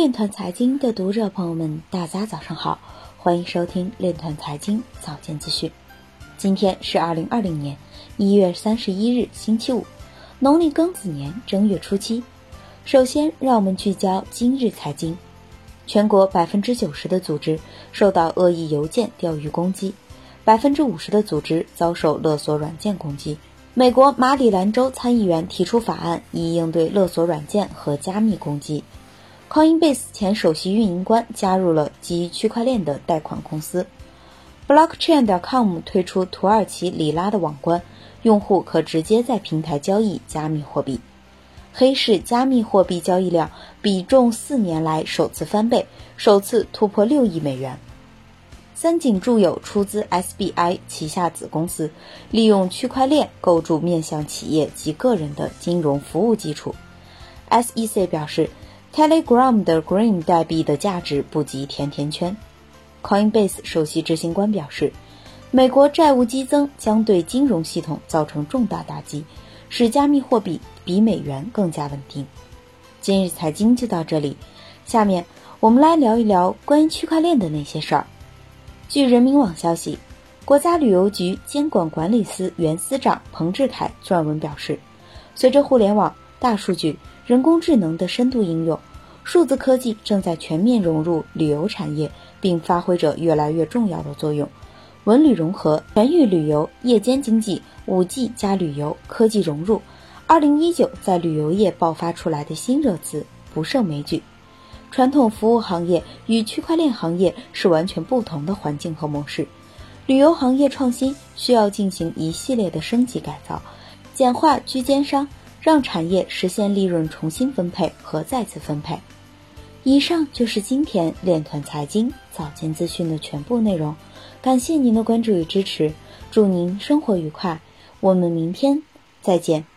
链团财经的读者朋友们，大家早上好，欢迎收听链团财经早间资讯。今天是二零二零年一月三十一日，星期五，农历庚子年正月初七。首先，让我们聚焦今日财经。全国百分之九十的组织受到恶意邮件钓鱼攻击，百分之五十的组织遭受勒索软件攻击。美国马里兰州参议员提出法案，以应对勒索软件和加密攻击。Coinbase 前首席运营官加入了基于区块链的贷款公司。Blockchain.com 推出土耳其里拉的网关，用户可直接在平台交易加密货币。黑市加密货币交易量比重四年来首次翻倍，首次突破六亿美元。三井住友出资 SBI 旗下子公司，利用区块链构筑面向企业及个人的金融服务基础。SEC 表示。Telegram 的 Green 代币的价值不及甜甜圈。Coinbase 首席执行官表示，美国债务激增将对金融系统造成重大打击，使加密货币比美元更加稳定。今日财经就到这里，下面我们来聊一聊关于区块链的那些事儿。据人民网消息，国家旅游局监管管理司原司长彭志凯撰文表示，随着互联网、大数据。人工智能的深度应用，数字科技正在全面融入旅游产业，并发挥着越来越重要的作用。文旅融合、全域旅游、夜间经济、五 G 加旅游、科技融入，二零一九在旅游业爆发出来的新热词不胜枚举。传统服务行业与区块链行业是完全不同的环境和模式，旅游行业创新需要进行一系列的升级改造，简化居间商。让产业实现利润重新分配和再次分配。以上就是今天链团财经早间资讯的全部内容，感谢您的关注与支持，祝您生活愉快，我们明天再见。